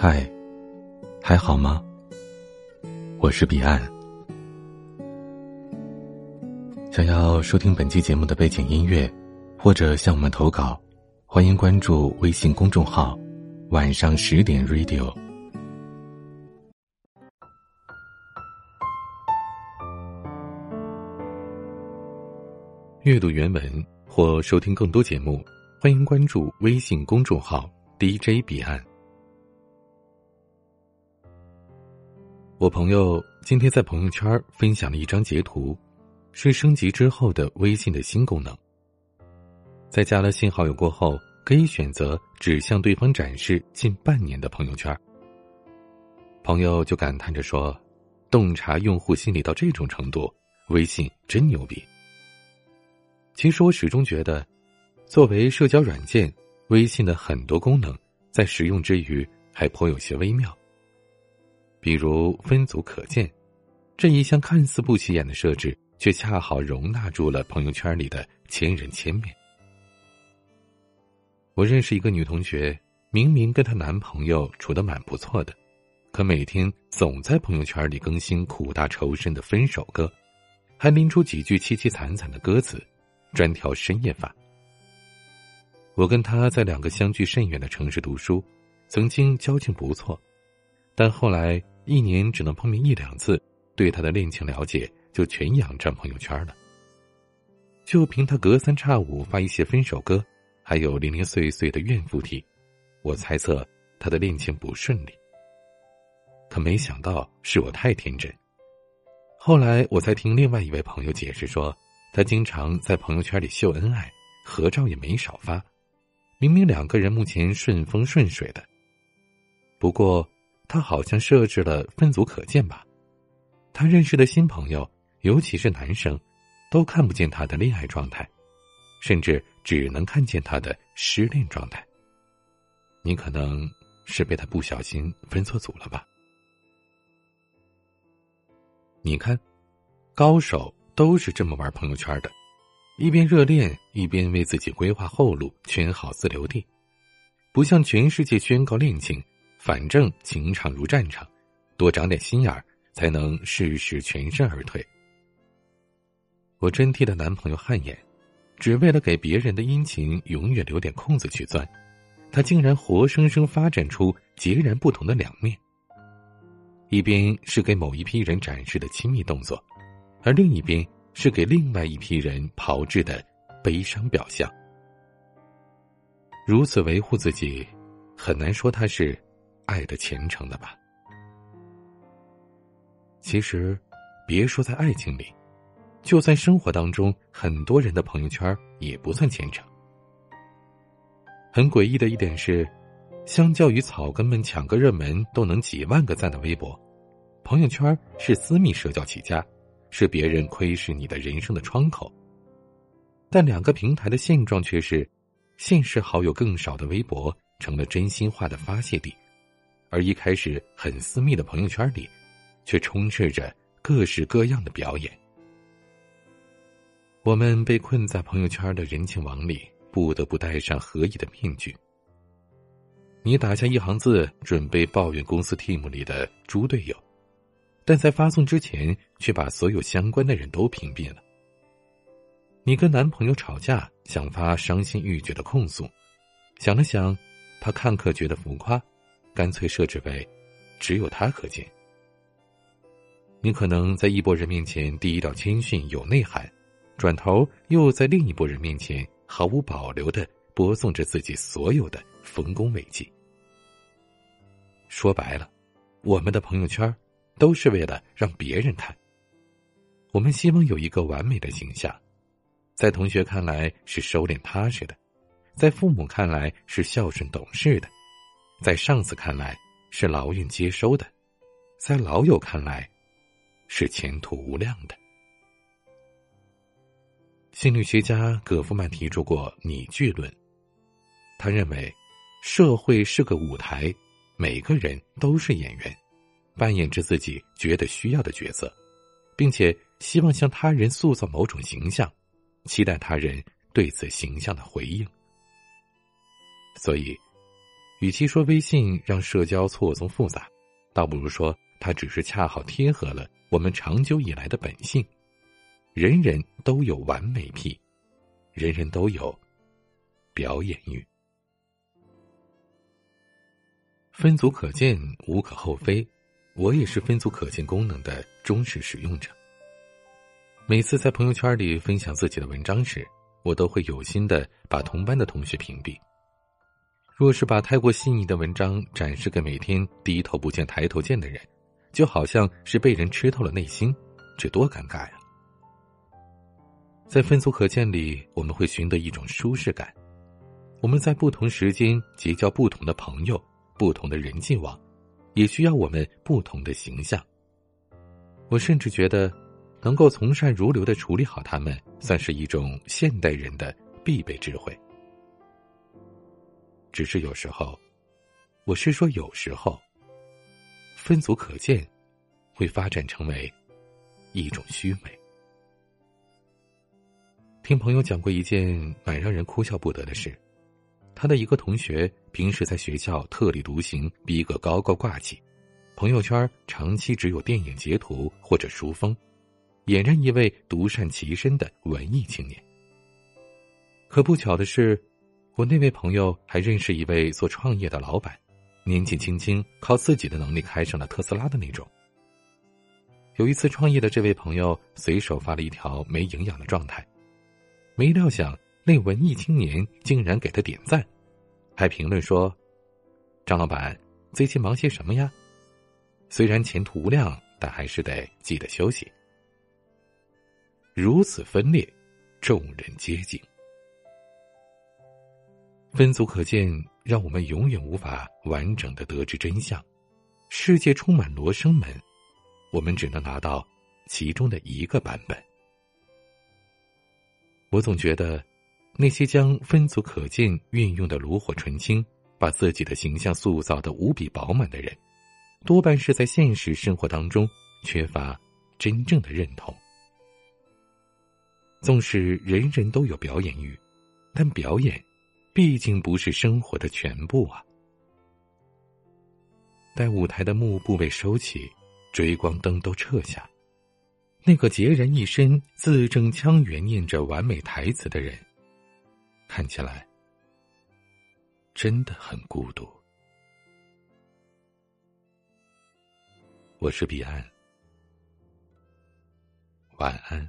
嗨，还好吗？我是彼岸。想要收听本期节目的背景音乐，或者向我们投稿，欢迎关注微信公众号“晚上十点 Radio”。阅读原文或收听更多节目，欢迎关注微信公众号 “DJ 彼岸”。我朋友今天在朋友圈分享了一张截图，是升级之后的微信的新功能。在加了新好友过后，可以选择只向对方展示近半年的朋友圈。朋友就感叹着说：“洞察用户心理到这种程度，微信真牛逼。”其实我始终觉得，作为社交软件，微信的很多功能在使用之余还颇有些微妙。比如分组可见，这一项看似不起眼的设置，却恰好容纳住了朋友圈里的千人千面。我认识一个女同学，明明跟她男朋友处的蛮不错的，可每天总在朋友圈里更新苦大仇深的分手歌，还拎出几句凄凄惨惨的歌词，专挑深夜发。我跟她在两个相距甚远的城市读书，曾经交情不错。但后来一年只能碰面一两次，对他的恋情了解就全仰仗朋友圈了。就凭他隔三差五发一些分手歌，还有零零碎碎的怨妇体，我猜测他的恋情不顺利。可没想到是我太天真。后来我才听另外一位朋友解释说，他经常在朋友圈里秀恩爱，合照也没少发，明明两个人目前顺风顺水的，不过。他好像设置了分组可见吧？他认识的新朋友，尤其是男生，都看不见他的恋爱状态，甚至只能看见他的失恋状态。你可能是被他不小心分错组了吧？你看，高手都是这么玩朋友圈的，一边热恋，一边为自己规划后路，圈好自留地，不向全世界宣告恋情。反正情场如战场，多长点心眼儿，才能事事全身而退。我真替她男朋友汗颜，只为了给别人的殷勤永远留点空子去钻，他竟然活生生发展出截然不同的两面。一边是给某一批人展示的亲密动作，而另一边是给另外一批人炮制的悲伤表象。如此维护自己，很难说他是。爱的虔诚的吧。其实，别说在爱情里，就算生活当中，很多人的朋友圈也不算虔诚。很诡异的一点是，相较于草根们抢个热门都能几万个赞的微博，朋友圈是私密社交起家，是别人窥视你的人生的窗口。但两个平台的现状却是，现实好友更少的微博成了真心话的发泄地。而一开始很私密的朋友圈里，却充斥着各式各样的表演。我们被困在朋友圈的人情网里，不得不戴上合意的面具。你打下一行字，准备抱怨公司 team 里的猪队友，但在发送之前，却把所有相关的人都屏蔽了。你跟男朋友吵架，想发伤心欲绝的控诉，想了想，他看客觉得浮夸。干脆设置为只有他可见。你可能在一拨人面前第一道谦逊有内涵，转头又在另一拨人面前毫无保留的播送着自己所有的丰功伟绩。说白了，我们的朋友圈都是为了让别人看。我们希望有一个完美的形象，在同学看来是收敛踏实的，在父母看来是孝顺懂事的。在上司看来是劳运接收的，在老友看来是前途无量的。心理学家葛夫曼提出过拟剧论，他认为社会是个舞台，每个人都是演员，扮演着自己觉得需要的角色，并且希望向他人塑造某种形象，期待他人对此形象的回应。所以。与其说微信让社交错综复杂，倒不如说它只是恰好贴合了我们长久以来的本性。人人都有完美癖，人人都有表演欲。分组可见无可厚非，我也是分组可见功能的忠实使用者。每次在朋友圈里分享自己的文章时，我都会有心的把同班的同学屏蔽。若是把太过细腻的文章展示给每天低头不见抬头见的人，就好像是被人吃透了内心，这多尴尬呀！在分组可见里，我们会寻得一种舒适感。我们在不同时间结交不同的朋友，不同的人际网，也需要我们不同的形象。我甚至觉得，能够从善如流的处理好他们，算是一种现代人的必备智慧。只是有时候，我是说有时候，分组可见，会发展成为一种虚伪。听朋友讲过一件蛮让人哭笑不得的事，他的一个同学平时在学校特立独行，逼格高高挂起，朋友圈长期只有电影截图或者书封，俨然一位独善其身的文艺青年。可不巧的是，我那位朋友还认识一位做创业的老板，年纪轻轻靠自己的能力开上了特斯拉的那种。有一次创业的这位朋友随手发了一条没营养的状态。没料想，那文艺青年竟然给他点赞，还评论说：“张老板最近忙些什么呀？虽然前途无量，但还是得记得休息。”如此分裂，众人皆惊。分组可见，让我们永远无法完整的得知真相。世界充满罗生门，我们只能拿到其中的一个版本。我总觉得，那些将分组可见运用的炉火纯青，把自己的形象塑造的无比饱满的人，多半是在现实生活当中缺乏真正的认同。纵使人人都有表演欲，但表演毕竟不是生活的全部啊！待舞台的幕布被收起，追光灯都撤下。那个孑然一身、字正腔圆念着完美台词的人，看起来真的很孤独。我是彼岸，晚安。